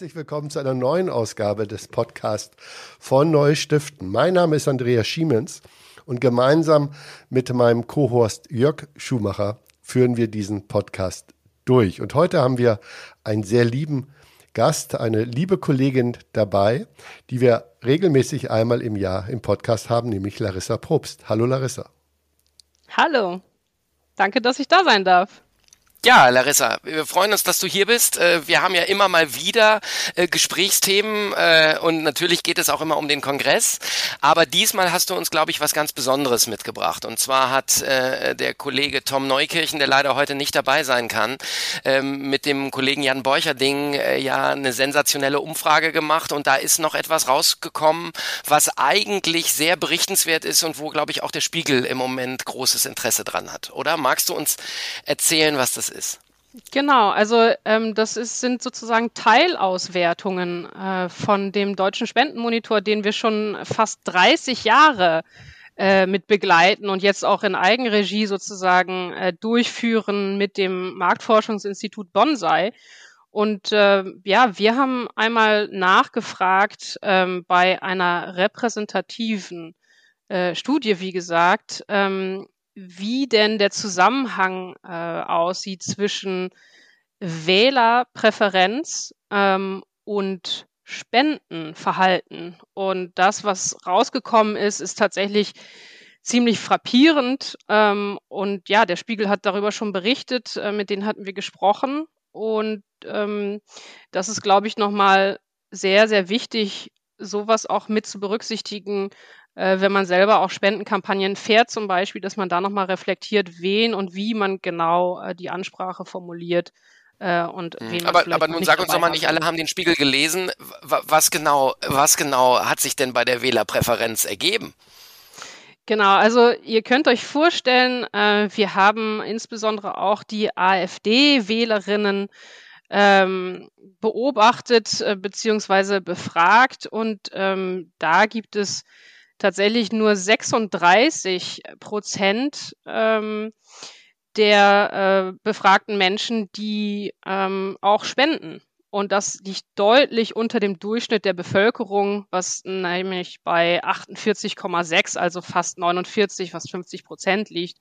Herzlich willkommen zu einer neuen Ausgabe des Podcasts von Neu Stiften. Mein Name ist Andreas Schiemens und gemeinsam mit meinem Co-Host Jörg Schumacher führen wir diesen Podcast durch. Und heute haben wir einen sehr lieben Gast, eine liebe Kollegin dabei, die wir regelmäßig einmal im Jahr im Podcast haben, nämlich Larissa Probst. Hallo Larissa. Hallo. Danke, dass ich da sein darf. Ja, Larissa, wir freuen uns, dass du hier bist. Äh, wir haben ja immer mal wieder äh, Gesprächsthemen äh, und natürlich geht es auch immer um den Kongress. Aber diesmal hast du uns, glaube ich, was ganz Besonderes mitgebracht. Und zwar hat der Kollege Tom Neukirchen, der leider heute nicht dabei sein kann, ähm, mit dem Kollegen Jan Borcherding ja eine sensationelle Umfrage gemacht. Und da ist noch etwas rausgekommen, was eigentlich sehr berichtenswert ist und wo, glaube ich, auch der Spiegel im Moment großes Interesse dran hat. Oder magst du uns erzählen, was das ist. Genau, also ähm, das ist, sind sozusagen Teilauswertungen äh, von dem deutschen Spendenmonitor, den wir schon fast 30 Jahre äh, mit begleiten und jetzt auch in Eigenregie sozusagen äh, durchführen mit dem Marktforschungsinstitut Bonsai. Und äh, ja, wir haben einmal nachgefragt ähm, bei einer repräsentativen äh, Studie, wie gesagt, ähm, wie denn der Zusammenhang äh, aussieht zwischen Wählerpräferenz ähm, und Spendenverhalten. Und das, was rausgekommen ist, ist tatsächlich ziemlich frappierend. Ähm, und ja, der Spiegel hat darüber schon berichtet, äh, mit denen hatten wir gesprochen. Und ähm, das ist, glaube ich, nochmal sehr, sehr wichtig, sowas auch mit zu berücksichtigen, äh, wenn man selber auch Spendenkampagnen fährt zum Beispiel, dass man da nochmal reflektiert, wen und wie man genau äh, die Ansprache formuliert. Äh, und mhm. aber, aber nun sag uns doch mal, nicht alle haben den Spiegel gelesen. Was genau, was genau hat sich denn bei der Wählerpräferenz ergeben? Genau, also ihr könnt euch vorstellen, äh, wir haben insbesondere auch die AfD-Wählerinnen ähm, beobachtet äh, bzw. befragt und ähm, da gibt es tatsächlich nur 36 Prozent ähm, der äh, befragten Menschen, die ähm, auch spenden. Und das liegt deutlich unter dem Durchschnitt der Bevölkerung, was nämlich bei 48,6, also fast 49, fast 50 Prozent liegt.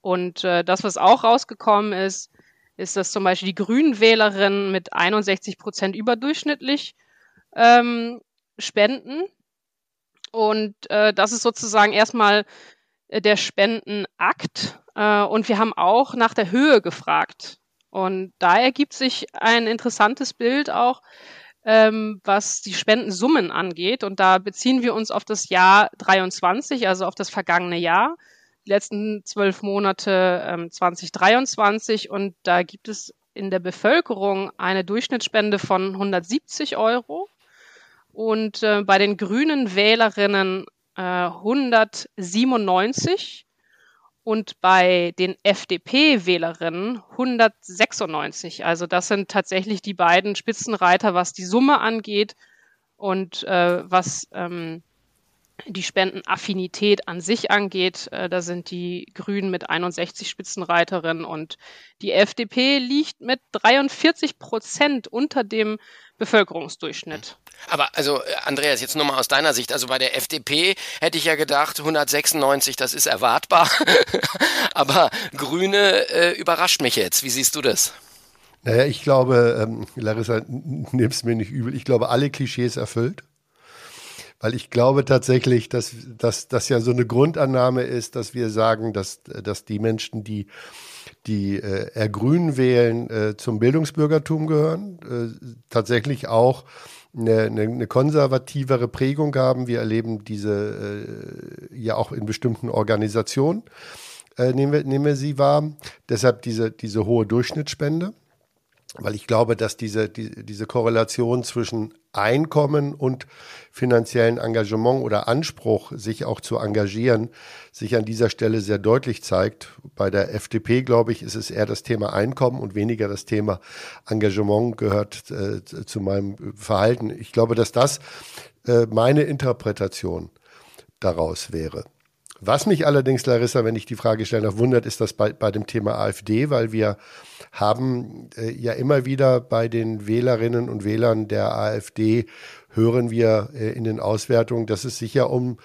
Und äh, das, was auch rausgekommen ist, ist, dass zum Beispiel die Grünen Wählerinnen mit 61 Prozent überdurchschnittlich ähm, spenden. Und äh, das ist sozusagen erstmal äh, der Spendenakt. Äh, und wir haben auch nach der Höhe gefragt. Und da ergibt sich ein interessantes Bild auch, ähm, was die Spendensummen angeht. Und da beziehen wir uns auf das Jahr 23, also auf das vergangene Jahr, die letzten zwölf Monate ähm, 2023. Und da gibt es in der Bevölkerung eine Durchschnittsspende von 170 Euro und äh, bei den grünen Wählerinnen äh, 197 und bei den FDP-Wählerinnen 196. Also das sind tatsächlich die beiden Spitzenreiter, was die Summe angeht und äh, was ähm, die Spendenaffinität an sich angeht. Äh, da sind die Grünen mit 61 Spitzenreiterinnen und die FDP liegt mit 43 Prozent unter dem Bevölkerungsdurchschnitt. Aber also, Andreas, jetzt nur mal aus deiner Sicht. Also bei der FDP hätte ich ja gedacht, 196, das ist erwartbar. Aber Grüne äh, überrascht mich jetzt. Wie siehst du das? Naja, ich glaube, ähm, Larissa, nimm es mir nicht übel, ich glaube, alle Klischees erfüllt. Weil ich glaube tatsächlich, dass das ja so eine Grundannahme ist, dass wir sagen, dass, dass die Menschen, die die äh, eher Grün wählen, äh, zum Bildungsbürgertum gehören, äh, tatsächlich auch eine, eine, eine konservativere Prägung haben. Wir erleben diese äh, ja auch in bestimmten Organisationen, äh, nehmen, wir, nehmen wir sie wahr. Deshalb diese, diese hohe Durchschnittsspende weil ich glaube, dass diese, die, diese Korrelation zwischen Einkommen und finanziellen Engagement oder Anspruch, sich auch zu engagieren, sich an dieser Stelle sehr deutlich zeigt. Bei der FDP, glaube ich, ist es eher das Thema Einkommen und weniger das Thema Engagement gehört äh, zu meinem Verhalten. Ich glaube, dass das äh, meine Interpretation daraus wäre. Was mich allerdings, Larissa, wenn ich die Frage stellen darf, wundert, ist das bei, bei dem Thema AfD, weil wir haben äh, ja immer wieder bei den Wählerinnen und Wählern der AfD hören wir äh, in den Auswertungen, dass es sich ja um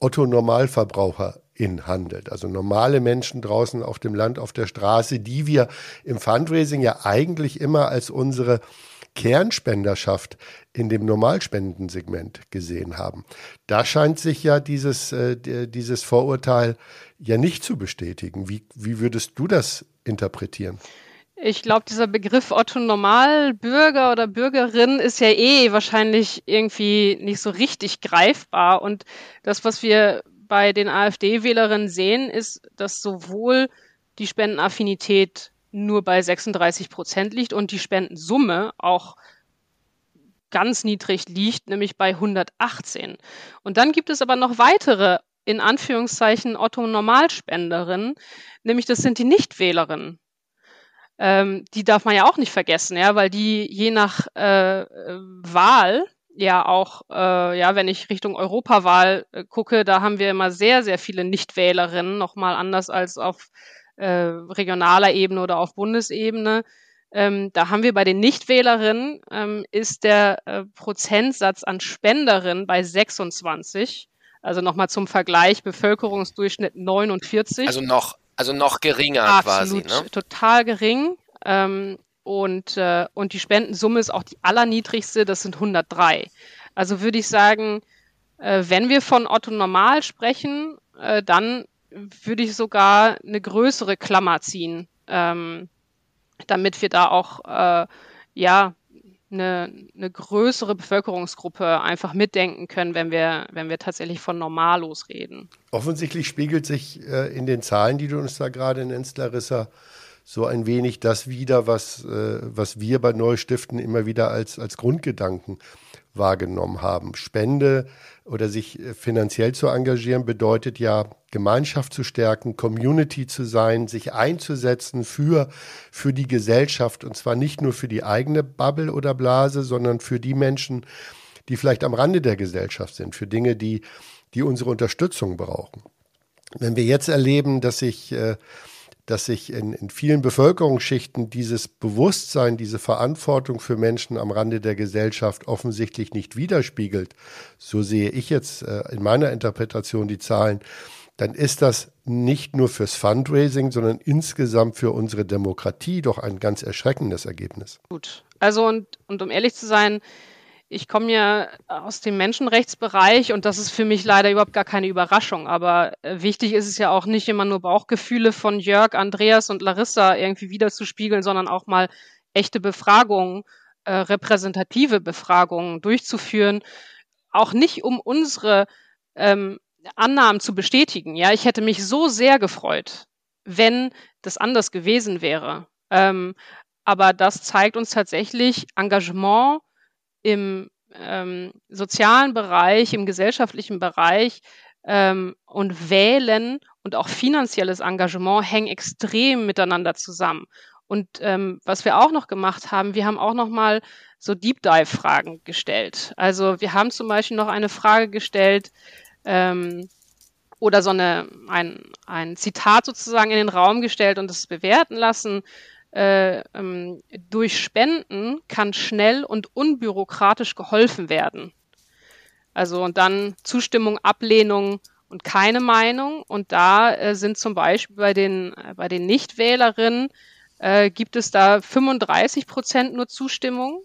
Otto Normalverbraucherin handelt. Also normale Menschen draußen auf dem Land, auf der Straße, die wir im Fundraising ja eigentlich immer als unsere Kernspenderschaft in dem Normalspendensegment gesehen haben. Da scheint sich ja dieses, äh, dieses Vorurteil ja nicht zu bestätigen. Wie, wie würdest du das interpretieren? Ich glaube, dieser Begriff Otto Normalbürger oder Bürgerin ist ja eh wahrscheinlich irgendwie nicht so richtig greifbar. Und das, was wir bei den AfD-Wählerinnen sehen, ist, dass sowohl die Spendenaffinität nur bei 36 Prozent liegt und die Spendensumme auch ganz niedrig liegt, nämlich bei 118. Und dann gibt es aber noch weitere, in Anführungszeichen, Otto-Normalspenderinnen, nämlich das sind die Nichtwählerinnen. Ähm, die darf man ja auch nicht vergessen, ja, weil die je nach äh, Wahl ja auch, äh, ja, wenn ich Richtung Europawahl äh, gucke, da haben wir immer sehr, sehr viele Nichtwählerinnen, nochmal anders als auf äh, regionaler Ebene oder auf Bundesebene. Ähm, da haben wir bei den Nichtwählerinnen ähm, ist der äh, Prozentsatz an Spenderinnen bei 26. Also nochmal zum Vergleich, Bevölkerungsdurchschnitt 49. Also noch, also noch geringer Absolut, quasi. Ne? Total gering. Ähm, und, äh, und die Spendensumme ist auch die allerniedrigste, das sind 103. Also würde ich sagen, äh, wenn wir von Otto Normal sprechen, äh, dann würde ich sogar eine größere Klammer ziehen, ähm, damit wir da auch äh, ja eine, eine größere Bevölkerungsgruppe einfach mitdenken können, wenn wir, wenn wir tatsächlich von Normalos reden. Offensichtlich spiegelt sich äh, in den Zahlen, die du uns da gerade nennst, Larissa, so ein wenig das wieder, was, äh, was wir bei Neustiften immer wieder als, als Grundgedanken wahrgenommen haben. Spende oder sich äh, finanziell zu engagieren bedeutet ja, Gemeinschaft zu stärken, Community zu sein, sich einzusetzen für, für die Gesellschaft und zwar nicht nur für die eigene Bubble oder Blase, sondern für die Menschen, die vielleicht am Rande der Gesellschaft sind, für Dinge, die, die unsere Unterstützung brauchen. Wenn wir jetzt erleben, dass sich äh, dass sich in, in vielen Bevölkerungsschichten dieses Bewusstsein, diese Verantwortung für Menschen am Rande der Gesellschaft offensichtlich nicht widerspiegelt, so sehe ich jetzt äh, in meiner Interpretation die Zahlen, dann ist das nicht nur fürs Fundraising, sondern insgesamt für unsere Demokratie doch ein ganz erschreckendes Ergebnis. Gut. Also und, und um ehrlich zu sein, ich komme ja aus dem Menschenrechtsbereich und das ist für mich leider überhaupt gar keine Überraschung. Aber äh, wichtig ist es ja auch nicht immer nur Bauchgefühle von Jörg, Andreas und Larissa irgendwie wiederzuspiegeln, sondern auch mal echte Befragungen, äh, repräsentative Befragungen durchzuführen. Auch nicht um unsere ähm, Annahmen zu bestätigen. Ja, ich hätte mich so sehr gefreut, wenn das anders gewesen wäre. Ähm, aber das zeigt uns tatsächlich Engagement im ähm, sozialen Bereich, im gesellschaftlichen Bereich ähm, und Wählen und auch finanzielles Engagement hängen extrem miteinander zusammen. Und ähm, was wir auch noch gemacht haben, wir haben auch noch mal so Deep Dive Fragen gestellt. Also wir haben zum Beispiel noch eine Frage gestellt ähm, oder so eine ein, ein Zitat sozusagen in den Raum gestellt und es bewerten lassen äh, ähm, durch Spenden kann schnell und unbürokratisch geholfen werden. Also und dann Zustimmung, Ablehnung und keine Meinung. Und da äh, sind zum Beispiel bei den, äh, bei den Nichtwählerinnen äh, gibt es da 35 Prozent nur Zustimmung.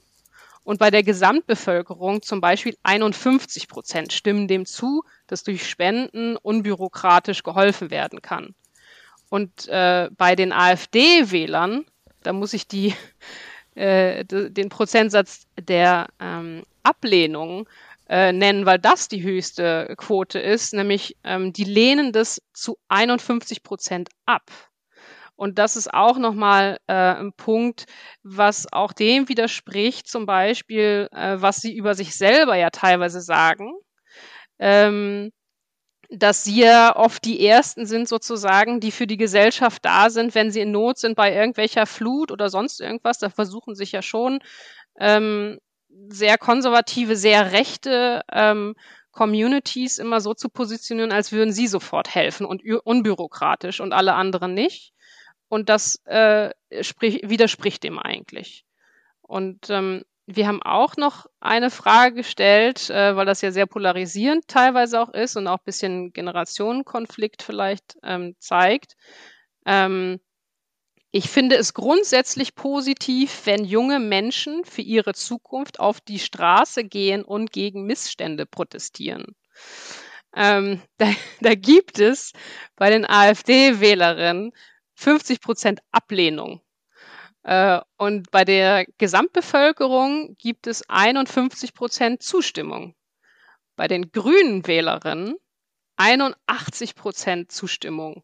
Und bei der Gesamtbevölkerung zum Beispiel 51 Prozent stimmen dem zu, dass durch Spenden unbürokratisch geholfen werden kann. Und äh, bei den AfD-Wählern da muss ich die, äh, den Prozentsatz der ähm, Ablehnung äh, nennen, weil das die höchste Quote ist, nämlich ähm, die lehnen das zu 51 Prozent ab. Und das ist auch nochmal äh, ein Punkt, was auch dem widerspricht, zum Beispiel, äh, was sie über sich selber ja teilweise sagen. Ähm, dass sie ja oft die Ersten sind sozusagen, die für die Gesellschaft da sind, wenn sie in Not sind bei irgendwelcher Flut oder sonst irgendwas. Da versuchen sich ja schon ähm, sehr konservative, sehr rechte ähm, Communities immer so zu positionieren, als würden sie sofort helfen und unbürokratisch und alle anderen nicht. Und das äh, sprich, widerspricht dem eigentlich. Und ähm, wir haben auch noch eine Frage gestellt, äh, weil das ja sehr polarisierend teilweise auch ist und auch ein bisschen Generationenkonflikt vielleicht ähm, zeigt. Ähm, ich finde es grundsätzlich positiv, wenn junge Menschen für ihre Zukunft auf die Straße gehen und gegen Missstände protestieren. Ähm, da, da gibt es bei den AfD-Wählerinnen 50 Prozent Ablehnung. Äh, und bei der Gesamtbevölkerung gibt es 51 Prozent Zustimmung. Bei den grünen Wählerinnen 81 Prozent Zustimmung.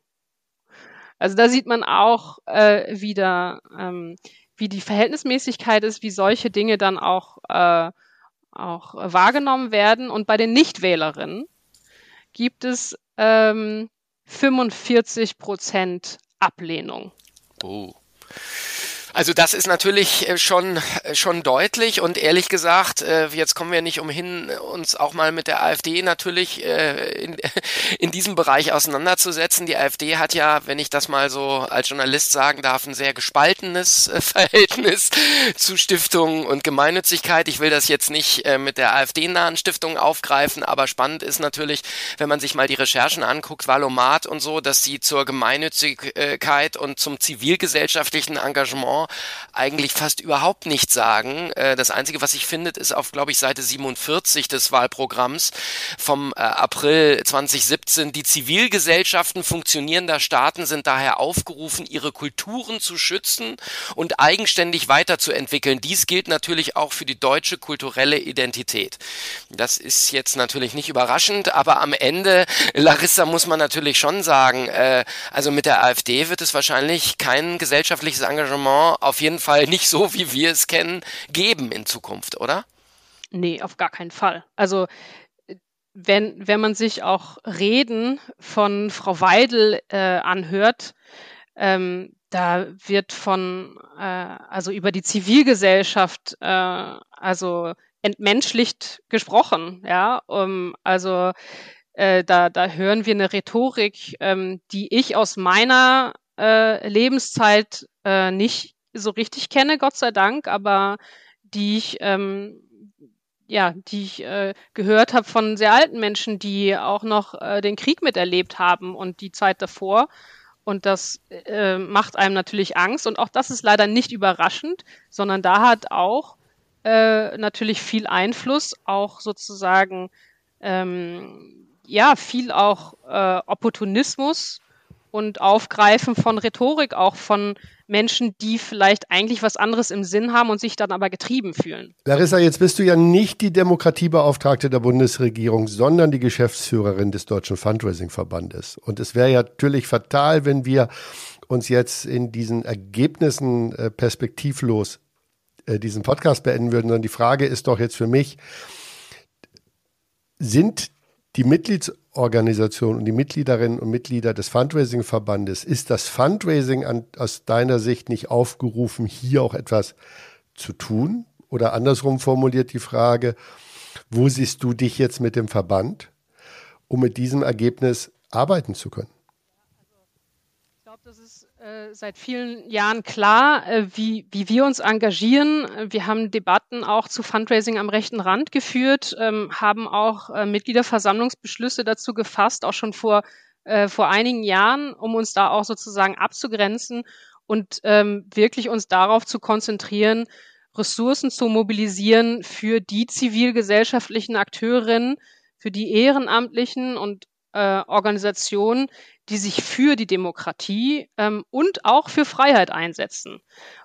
Also da sieht man auch äh, wieder, ähm, wie die Verhältnismäßigkeit ist, wie solche Dinge dann auch, äh, auch wahrgenommen werden. Und bei den Nichtwählerinnen gibt es ähm, 45 Prozent Ablehnung. Oh. Also das ist natürlich äh, schon, äh, schon deutlich und ehrlich gesagt, äh, jetzt kommen wir nicht umhin, uns auch mal mit der AfD natürlich in, in diesem Bereich auseinanderzusetzen. Die AfD hat ja, wenn ich das mal so als Journalist sagen darf, ein sehr gespaltenes Verhältnis zu Stiftungen und Gemeinnützigkeit. Ich will das jetzt nicht mit der AfD-nahen Stiftung aufgreifen, aber spannend ist natürlich, wenn man sich mal die Recherchen anguckt, Valomat und so, dass sie zur Gemeinnützigkeit und zum zivilgesellschaftlichen Engagement eigentlich fast überhaupt nichts sagen. Äh, das Einzige, was sich findet, ist auf, glaube ich, Seite 47 des Wahlprogramms vom äh, April 2017. Die Zivilgesellschaften funktionierender Staaten sind daher aufgerufen, ihre Kulturen zu schützen und eigenständig weiterzuentwickeln. Dies gilt natürlich auch für die deutsche kulturelle Identität. Das ist jetzt natürlich nicht überraschend, aber am Ende, Larissa, muss man natürlich schon sagen, äh, also mit der AfD wird es wahrscheinlich kein gesellschaftliches Engagement auf jeden Fall nicht so, wie wir es kennen, geben in Zukunft, oder? Nee, auf gar keinen Fall. Also wenn, wenn man sich auch Reden von Frau Weidel äh, anhört, ähm, da wird von, äh, also über die Zivilgesellschaft, äh, also entmenschlicht gesprochen, ja, um, also äh, da, da hören wir eine Rhetorik, ähm, die ich aus meiner äh, Lebenszeit äh, nicht so richtig kenne, Gott sei Dank, aber die ich ähm, ja, die ich äh, gehört habe von sehr alten Menschen, die auch noch äh, den Krieg miterlebt haben und die Zeit davor. Und das äh, macht einem natürlich Angst. Und auch das ist leider nicht überraschend, sondern da hat auch äh, natürlich viel Einfluss, auch sozusagen, ähm, ja, viel auch äh, Opportunismus und Aufgreifen von Rhetorik, auch von Menschen, die vielleicht eigentlich was anderes im Sinn haben und sich dann aber getrieben fühlen. Larissa, jetzt bist du ja nicht die Demokratiebeauftragte der Bundesregierung, sondern die Geschäftsführerin des Deutschen Fundraising-Verbandes. Und es wäre ja natürlich fatal, wenn wir uns jetzt in diesen Ergebnissen äh, perspektivlos äh, diesen Podcast beenden würden, sondern die Frage ist doch jetzt für mich, sind die Mitgliedsorganisationen und die Mitgliederinnen und Mitglieder des Fundraising-Verbandes, ist das Fundraising an, aus deiner Sicht nicht aufgerufen, hier auch etwas zu tun? Oder andersrum formuliert die Frage, wo siehst du dich jetzt mit dem Verband, um mit diesem Ergebnis arbeiten zu können? Ich glaube, das ist äh, seit vielen Jahren klar, äh, wie, wie wir uns engagieren. Wir haben Debatten auch zu Fundraising am rechten Rand geführt, ähm, haben auch äh, Mitgliederversammlungsbeschlüsse dazu gefasst, auch schon vor, äh, vor einigen Jahren, um uns da auch sozusagen abzugrenzen und ähm, wirklich uns darauf zu konzentrieren, Ressourcen zu mobilisieren für die zivilgesellschaftlichen Akteurinnen, für die Ehrenamtlichen und äh, Organisationen, die sich für die Demokratie ähm, und auch für Freiheit einsetzen.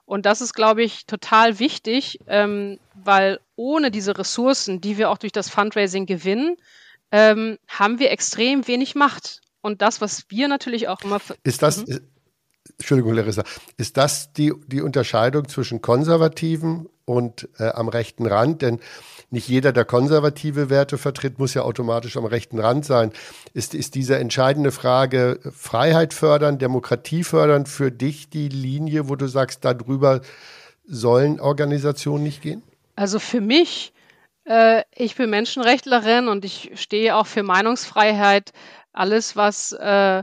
Und das ist, glaube ich, total wichtig, ähm, weil ohne diese Ressourcen, die wir auch durch das Fundraising gewinnen, ähm, haben wir extrem wenig Macht. Und das, was wir natürlich auch immer. Ist das, mhm. Entschuldigung, Larissa, ist das die, die Unterscheidung zwischen Konservativen und äh, am rechten Rand? Denn nicht jeder, der konservative Werte vertritt, muss ja automatisch am rechten Rand sein. Ist, ist diese entscheidende Frage Freiheit fördern, Demokratie fördern für dich die Linie, wo du sagst, darüber sollen Organisationen nicht gehen? Also für mich Äh, ich bin Menschenrechtlerin und ich stehe auch für Meinungsfreiheit. Alles, was äh,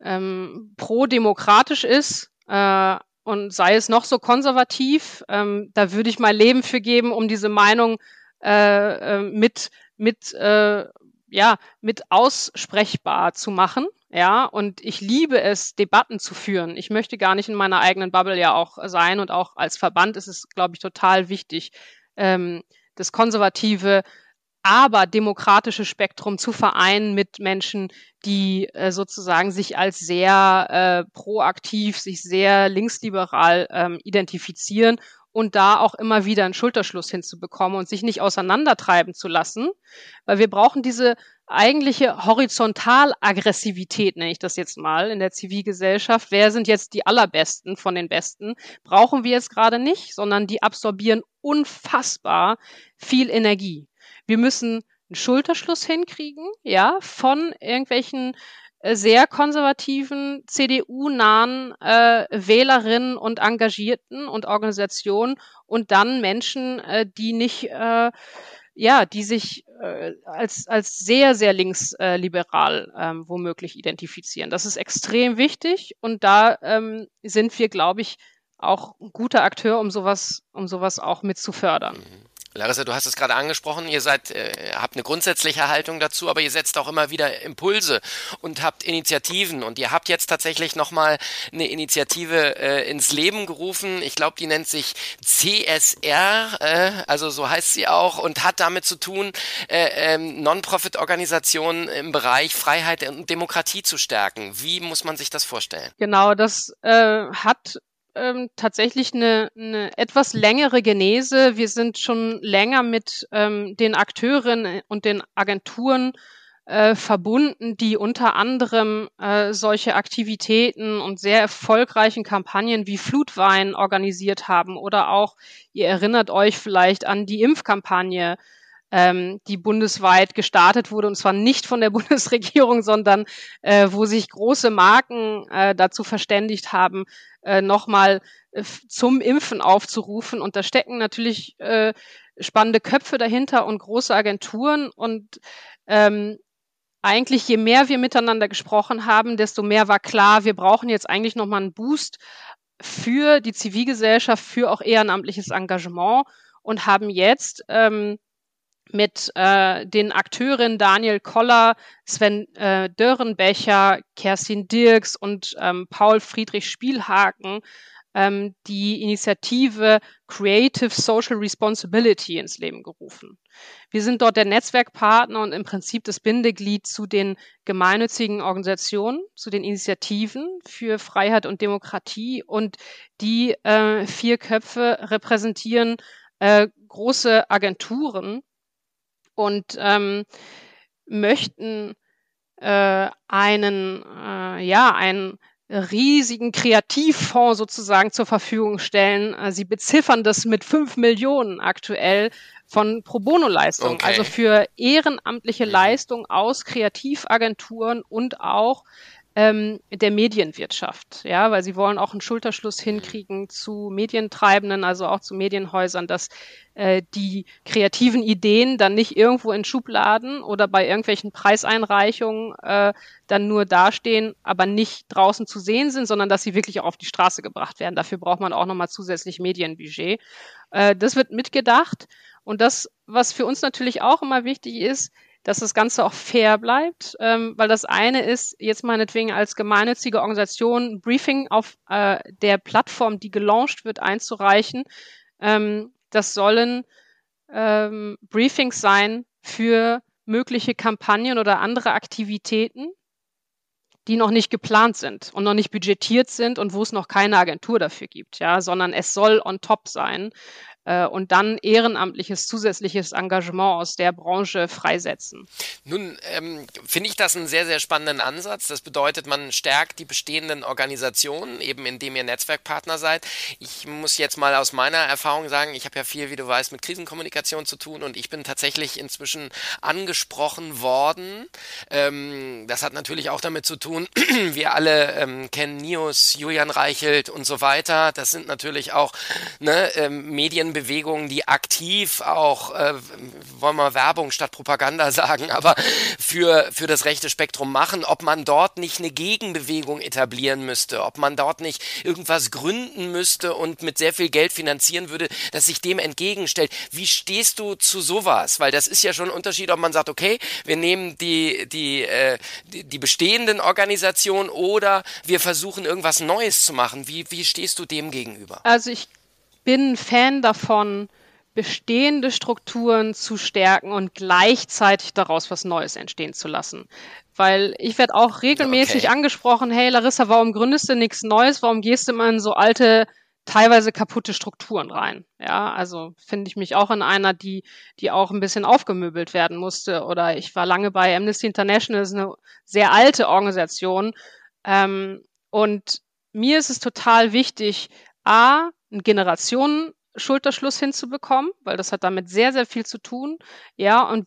ähm, pro-demokratisch ist äh, und sei es noch so konservativ, ähm, da würde ich mein Leben für geben, um diese Meinung äh, äh, mit mit äh, ja mit aussprechbar zu machen. Ja, und ich liebe es, Debatten zu führen. Ich möchte gar nicht in meiner eigenen Bubble ja auch sein und auch als Verband ist es, glaube ich, total wichtig, ähm, das konservative, aber demokratische Spektrum zu vereinen mit Menschen, die äh, sozusagen sich als sehr äh, proaktiv, sich sehr linksliberal ähm, identifizieren und da auch immer wieder einen Schulterschluss hinzubekommen und sich nicht auseinandertreiben zu lassen, weil wir brauchen diese eigentliche Horizontalaggressivität, nenne ich das jetzt mal, in der Zivilgesellschaft. Wer sind jetzt die allerbesten von den Besten? Brauchen wir jetzt gerade nicht, sondern die absorbieren unfassbar viel Energie. Wir müssen einen Schulterschluss hinkriegen, ja, von irgendwelchen äh, sehr konservativen, CDU-nahen äh, Wählerinnen und Engagierten und Organisationen und dann Menschen, äh, die nicht äh, ja, die sich äh, als, als sehr, sehr linksliberal äh, ähm, womöglich identifizieren. Das ist extrem wichtig und da ähm, sind wir, glaube ich, auch ein guter Akteur, um sowas, um sowas auch mit zu fördern. Mhm. Larissa, du hast es gerade angesprochen, ihr seid, äh, habt eine grundsätzliche Haltung dazu, aber ihr setzt auch immer wieder Impulse und habt Initiativen und ihr habt jetzt tatsächlich nochmal eine Initiative äh, ins Leben gerufen. Ich glaube, die nennt sich CSR, äh, also so heißt sie auch und hat damit zu tun, äh, ähm, Non-Profit-Organisationen im Bereich Freiheit und Demokratie zu stärken. Wie muss man sich das vorstellen? Genau, das äh, hat ähm, tatsächlich eine, eine etwas längere Genese. Wir sind schon länger mit ähm, den Akteuren und den Agenturen äh, verbunden, die unter anderem äh, solche Aktivitäten und sehr erfolgreichen Kampagnen wie Flutwein organisiert haben oder auch, ihr erinnert euch vielleicht an die Impfkampagne, ähm, die bundesweit gestartet wurde und zwar nicht von der Bundesregierung, sondern äh, wo sich große Marken äh, dazu verständigt haben, äh, nochmal äh, zum Impfen aufzurufen. Und da stecken natürlich äh, spannende Köpfe dahinter und große Agenturen. Und ähm, eigentlich, je mehr wir miteinander gesprochen haben, desto mehr war klar, wir brauchen jetzt eigentlich nochmal einen Boost für die Zivilgesellschaft, für auch ehrenamtliches Engagement und haben jetzt ähm, mit äh, den Akteuren Daniel Koller, Sven äh, Dörrenbecher, Kerstin Dirks und ähm, Paul Friedrich Spielhaken ähm, die Initiative Creative Social Responsibility ins Leben gerufen. Wir sind dort der Netzwerkpartner und im Prinzip das Bindeglied zu den gemeinnützigen Organisationen, zu den Initiativen für Freiheit und Demokratie und die äh, vier Köpfe repräsentieren äh, große Agenturen, und ähm, möchten äh, einen, äh, ja, einen riesigen Kreativfonds sozusagen zur Verfügung stellen. Äh, sie beziffern das mit fünf Millionen aktuell von Pro Bono-Leistungen, okay. also für ehrenamtliche mhm. Leistungen aus Kreativagenturen und auch ähm, der Medienwirtschaft, ja, weil sie wollen auch einen Schulterschluss mhm. hinkriegen zu Medientreibenden, also auch zu Medienhäusern, dass äh, die kreativen Ideen dann nicht irgendwo in Schubladen oder bei irgendwelchen Preiseinreichungen äh, dann nur dastehen, aber nicht draußen zu sehen sind, sondern dass sie wirklich auch auf die Straße gebracht werden. Dafür braucht man auch nochmal zusätzlich Medienbudget. Äh, das wird mitgedacht. Und das, was für uns natürlich auch immer wichtig ist, dass das Ganze auch fair bleibt, ähm, weil das eine ist, jetzt meinetwegen als gemeinnützige Organisation ein Briefing auf äh, der Plattform, die gelauncht wird, einzureichen. Ähm, das sollen ähm, Briefings sein für mögliche Kampagnen oder andere Aktivitäten, die noch nicht geplant sind und noch nicht budgetiert sind und wo es noch keine Agentur dafür gibt, ja, sondern es soll on top sein und dann ehrenamtliches zusätzliches Engagement aus der Branche freisetzen. Nun ähm, finde ich das einen sehr, sehr spannenden Ansatz. Das bedeutet, man stärkt die bestehenden Organisationen, eben indem ihr Netzwerkpartner seid. Ich muss jetzt mal aus meiner Erfahrung sagen, ich habe ja viel, wie du weißt, mit Krisenkommunikation zu tun und ich bin tatsächlich inzwischen angesprochen worden. Ähm, das hat natürlich auch damit zu tun, wir alle ähm, kennen Nios, Julian Reichelt und so weiter. Das sind natürlich auch ne, ähm, Medien Bewegungen, die aktiv auch, äh, wollen wir Werbung statt Propaganda sagen, aber für, für das rechte Spektrum machen, ob man dort nicht eine Gegenbewegung etablieren müsste, ob man dort nicht irgendwas gründen müsste und mit sehr viel Geld finanzieren würde, das sich dem entgegenstellt. Wie stehst du zu sowas? Weil das ist ja schon ein Unterschied, ob man sagt, okay, wir nehmen die, die, äh, die, die bestehenden Organisationen oder wir versuchen irgendwas Neues zu machen. Wie, wie stehst du dem gegenüber? Also ich bin Fan davon, bestehende Strukturen zu stärken und gleichzeitig daraus was Neues entstehen zu lassen. Weil ich werde auch regelmäßig okay. angesprochen, hey Larissa, warum gründest du nichts Neues? Warum gehst du immer in so alte, teilweise kaputte Strukturen rein? Ja, also finde ich mich auch in einer, die, die auch ein bisschen aufgemöbelt werden musste. Oder ich war lange bei Amnesty International, das ist eine sehr alte Organisation. Ähm, und mir ist es total wichtig, A, einen Generationen-Schulterschluss hinzubekommen, weil das hat damit sehr, sehr viel zu tun. Ja, und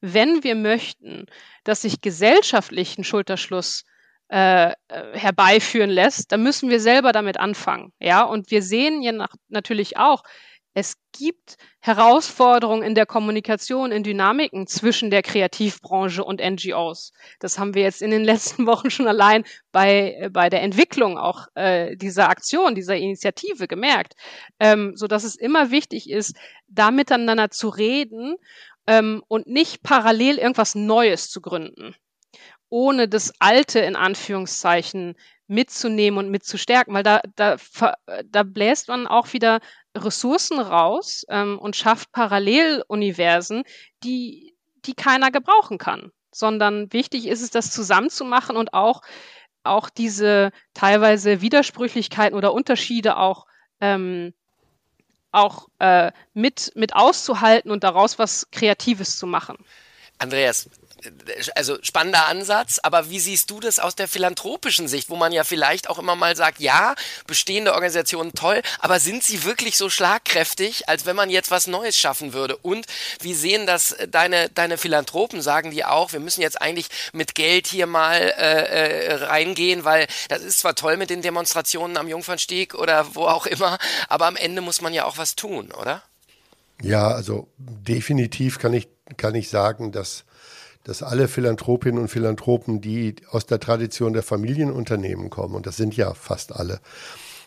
wenn wir möchten, dass sich gesellschaftlich ein Schulterschluss äh, äh, herbeiführen lässt, dann müssen wir selber damit anfangen. Ja, und wir sehen ja nach, natürlich auch, es gibt Herausforderungen in der Kommunikation, in Dynamiken zwischen der Kreativbranche und NGOs. Das haben wir jetzt in den letzten Wochen schon allein bei, äh, bei der Entwicklung auch äh, dieser Aktion, dieser Initiative gemerkt, ähm, so dass es immer wichtig ist, da miteinander zu reden ähm, und nicht parallel irgendwas Neues zu gründen, ohne das Alte in Anführungszeichen mitzunehmen und mitzustärken, weil da, da, da bläst man auch wieder Ressourcen raus ähm, und schafft Paralleluniversen, die, die keiner gebrauchen kann. Sondern wichtig ist es, das zusammenzumachen und auch, auch diese teilweise Widersprüchlichkeiten oder Unterschiede auch, ähm, auch äh, mit, mit auszuhalten und daraus was Kreatives zu machen. Andreas, also spannender Ansatz, aber wie siehst du das aus der philanthropischen Sicht, wo man ja vielleicht auch immer mal sagt, ja, bestehende Organisationen toll, aber sind sie wirklich so schlagkräftig, als wenn man jetzt was Neues schaffen würde? Und wie sehen das deine, deine Philanthropen? Sagen die auch, wir müssen jetzt eigentlich mit Geld hier mal äh, äh, reingehen, weil das ist zwar toll mit den Demonstrationen am Jungfernstieg oder wo auch immer, aber am Ende muss man ja auch was tun, oder? Ja, also definitiv kann ich, kann ich sagen, dass dass alle Philanthropinnen und Philanthropen, die aus der Tradition der Familienunternehmen kommen, und das sind ja fast alle,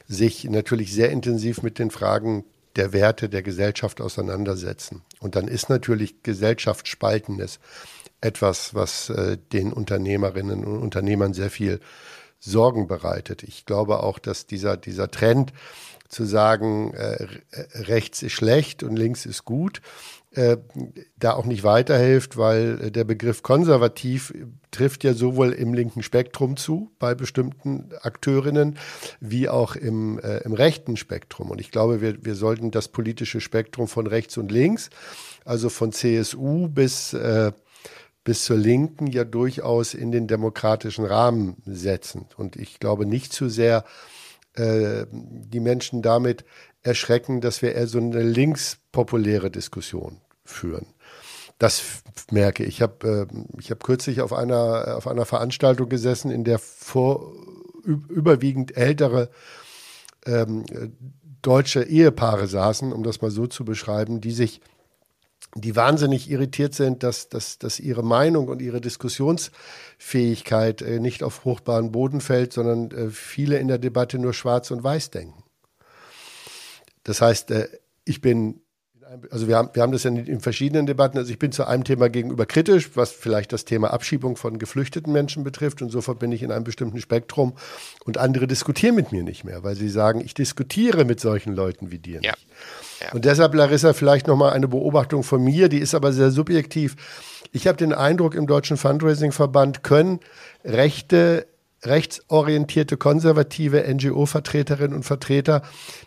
sich natürlich sehr intensiv mit den Fragen der Werte der Gesellschaft auseinandersetzen. Und dann ist natürlich Gesellschaftsspaltendes etwas, was äh, den Unternehmerinnen und Unternehmern sehr viel Sorgen bereitet. Ich glaube auch, dass dieser, dieser Trend zu sagen, äh, rechts ist schlecht und links ist gut, äh, da auch nicht weiterhilft, weil äh, der Begriff konservativ trifft ja sowohl im linken Spektrum zu, bei bestimmten Akteurinnen, wie auch im, äh, im rechten Spektrum. Und ich glaube, wir, wir sollten das politische Spektrum von rechts und links, also von CSU bis, äh, bis zur Linken, ja durchaus in den demokratischen Rahmen setzen. Und ich glaube nicht zu sehr, äh, die Menschen damit erschrecken, dass wir eher so eine linkspopuläre Diskussion führen. Das merke ich. Ich habe äh, hab kürzlich auf einer, auf einer Veranstaltung gesessen, in der vor, überwiegend ältere ähm, deutsche Ehepaare saßen, um das mal so zu beschreiben, die sich die wahnsinnig irritiert sind, dass, dass, dass ihre Meinung und ihre Diskussionsfähigkeit äh, nicht auf fruchtbaren Boden fällt, sondern äh, viele in der Debatte nur schwarz und weiß denken. Das heißt, äh, ich bin, also wir haben, wir haben das ja in, verschiedenen Debatten, also ich bin zu einem Thema gegenüber kritisch, was vielleicht das Thema Abschiebung von geflüchteten Menschen betrifft. Und sofort bin ich in einem bestimmten Spektrum und andere diskutieren mit mir nicht mehr, weil sie sagen, ich diskutiere mit solchen Leuten wie dir nicht. Ja. Und deshalb, Larissa, vielleicht nochmal eine Beobachtung von mir, die ist aber sehr subjektiv. Ich habe den Eindruck, im Deutschen Fundraising-Verband können Rechte rechtsorientierte konservative NGO-Vertreterinnen und Vertreter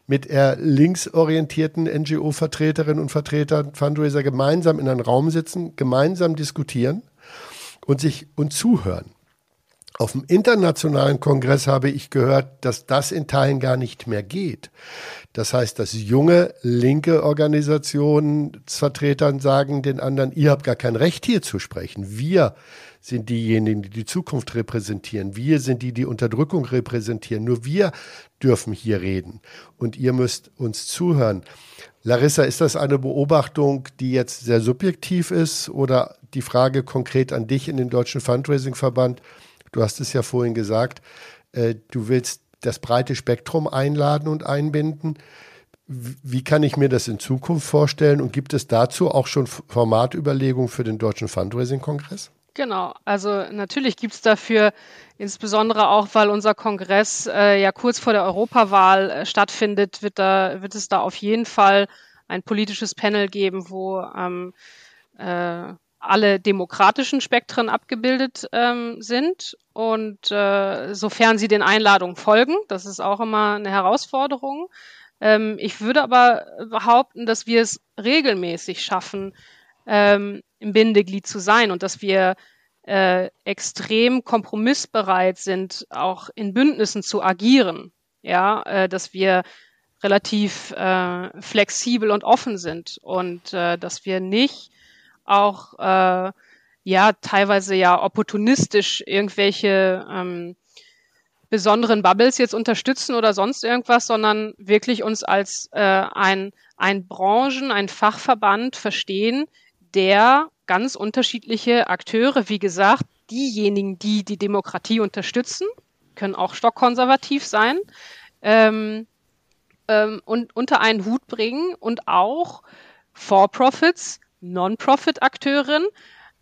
mit eher linksorientierten NGO-Vertreterinnen und Vertretern, Fundraiser gemeinsam in einem Raum sitzen, gemeinsam diskutieren und sich und zuhören. Auf dem internationalen Kongress habe ich gehört, dass das in Teilen gar nicht mehr geht. Das heißt, dass junge linke Organisationen Vertretern sagen den anderen, ihr habt gar kein Recht hier zu sprechen. Wir sind diejenigen, die die Zukunft repräsentieren. Wir sind die, die Unterdrückung repräsentieren. Nur wir dürfen hier reden und ihr müsst uns zuhören. Larissa, ist das eine Beobachtung, die jetzt sehr subjektiv ist oder die Frage konkret an dich in den Deutschen Fundraising-Verband? Du hast es ja vorhin gesagt, äh, du willst das breite Spektrum einladen und einbinden. Wie kann ich mir das in Zukunft vorstellen und gibt es dazu auch schon Formatüberlegungen für den Deutschen Fundraising-Kongress? Genau, also natürlich gibt es dafür, insbesondere auch, weil unser Kongress äh, ja kurz vor der Europawahl äh, stattfindet, wird, da, wird es da auf jeden Fall ein politisches Panel geben, wo ähm, äh, alle demokratischen Spektren abgebildet ähm, sind. Und äh, sofern sie den Einladungen folgen, das ist auch immer eine Herausforderung. Ähm, ich würde aber behaupten, dass wir es regelmäßig schaffen, ähm, im Bindeglied zu sein und dass wir äh, extrem kompromissbereit sind, auch in Bündnissen zu agieren. Ja, äh, dass wir relativ äh, flexibel und offen sind und äh, dass wir nicht auch äh, ja teilweise ja opportunistisch irgendwelche ähm, besonderen Bubbles jetzt unterstützen oder sonst irgendwas, sondern wirklich uns als äh, ein, ein Branchen, ein Fachverband verstehen, der ganz unterschiedliche Akteure, wie gesagt, diejenigen, die die Demokratie unterstützen, können auch stockkonservativ sein, ähm, ähm, und unter einen Hut bringen und auch For-Profits, Non-Profit-Akteuren,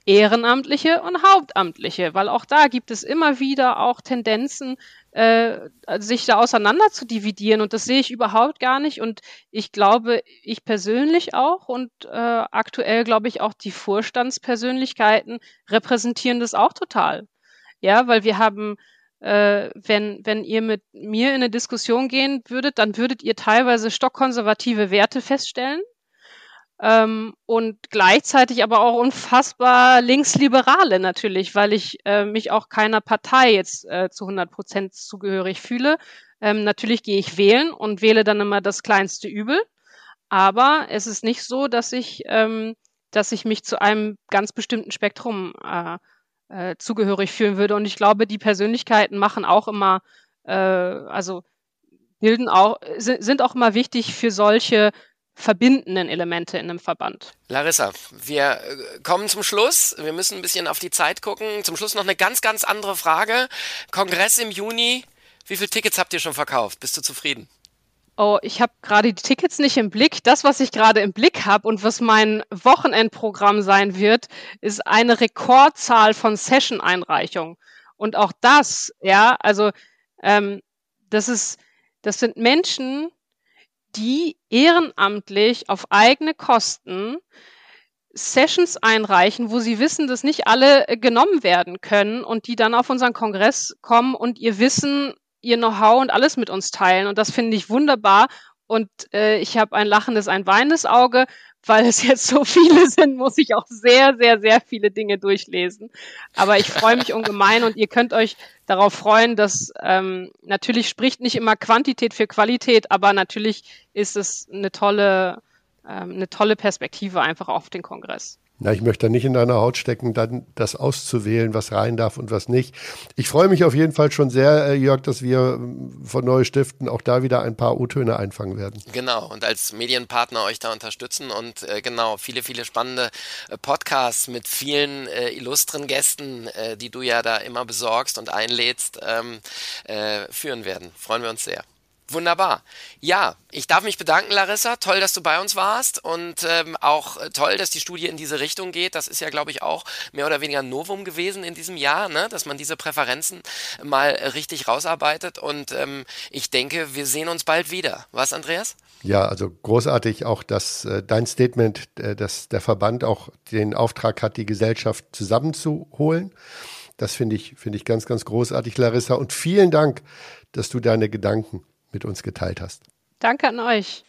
Ehrenamtliche und Hauptamtliche, weil auch da gibt es immer wieder auch Tendenzen, äh, sich da auseinander zu dividieren und das sehe ich überhaupt gar nicht und ich glaube, ich persönlich auch und äh, aktuell glaube ich auch die Vorstandspersönlichkeiten repräsentieren das auch total. Ja, weil wir haben äh, wenn, wenn ihr mit mir in eine Diskussion gehen würdet, dann würdet ihr teilweise stockkonservative Werte feststellen ähm, und gleichzeitig aber auch unfassbar linksliberale natürlich, weil ich äh, mich auch keiner Partei jetzt äh, zu 100 Prozent zugehörig fühle. Ähm, natürlich gehe ich wählen und wähle dann immer das kleinste Übel. Aber es ist nicht so, dass ich, ähm, dass ich mich zu einem ganz bestimmten Spektrum äh, äh, zugehörig fühlen würde. Und ich glaube, die Persönlichkeiten machen auch immer, äh, also bilden auch, sind auch immer wichtig für solche verbindenden Elemente in einem Verband. Larissa, wir äh, kommen zum Schluss. Wir müssen ein bisschen auf die Zeit gucken. Zum Schluss noch eine ganz, ganz andere Frage. Kongress im Juni. Wie viele Tickets habt ihr schon verkauft? Bist du zufrieden? Oh, ich habe gerade die Tickets nicht im Blick. Das, was ich gerade im Blick habe und was mein Wochenendprogramm sein wird, ist eine Rekordzahl von Session-Einreichungen. Und auch das, ja, also ähm, das ist, das sind Menschen, die ehrenamtlich auf eigene Kosten Sessions einreichen, wo sie wissen, dass nicht alle äh, genommen werden können und die dann auf unseren Kongress kommen und ihr Wissen, ihr Know-how und alles mit uns teilen. Und das finde ich wunderbar. Und äh, ich habe ein lachendes, ein weinendes Auge, weil es jetzt so viele sind, muss ich auch sehr, sehr, sehr viele Dinge durchlesen. Aber ich freue mich ungemein und ihr könnt euch darauf freuen, dass ähm, natürlich spricht nicht immer Quantität für Qualität, aber natürlich ist es eine tolle, ähm, eine tolle Perspektive einfach auf den Kongress. Na, ich möchte nicht in deiner Haut stecken, dann das auszuwählen, was rein darf und was nicht. Ich freue mich auf jeden Fall schon sehr, äh, Jörg, dass wir ähm, von Neue Stiften auch da wieder ein paar O-Töne einfangen werden. Genau, und als Medienpartner euch da unterstützen und äh, genau, viele, viele spannende äh, Podcasts mit vielen äh, illustren Gästen, äh, die du ja da immer besorgst und einlädst, ähm, äh, führen werden. Freuen wir uns sehr. Wunderbar. Ja, ich darf mich bedanken, Larissa. Toll, dass du bei uns warst und ähm, auch äh, toll, dass die Studie in diese Richtung geht. Das ist ja, glaube ich, auch mehr oder weniger ein Novum gewesen in diesem Jahr, ne? dass man diese Präferenzen mal richtig rausarbeitet. Und ähm, ich denke, wir sehen uns bald wieder. Was, Andreas? Ja, also großartig auch, dass äh, dein Statement, äh, dass der Verband auch den Auftrag hat, die Gesellschaft zusammenzuholen. Das finde ich, finde ich ganz, ganz großartig, Larissa. Und vielen Dank, dass du deine Gedanken mit uns geteilt hast. Danke an euch.